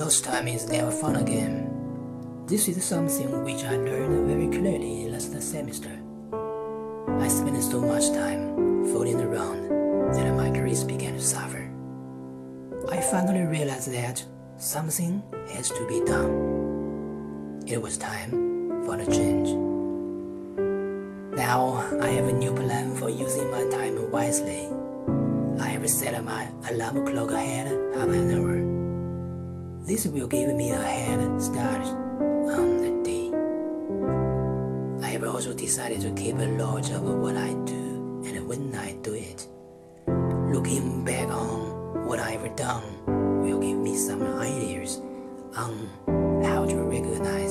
lost time is never found again. This is something which I learned very clearly last semester. I spent so much time fooling around that my careers began to suffer. I finally realized that something has to be done. It was time for a change. Now I have a new plan for using my time wisely. I have set my alarm clock ahead half an hour. This will give me a head start on the day. I have also decided to keep a log of what I do and when I do it. Looking back on what I've done will give me some ideas on how to recognize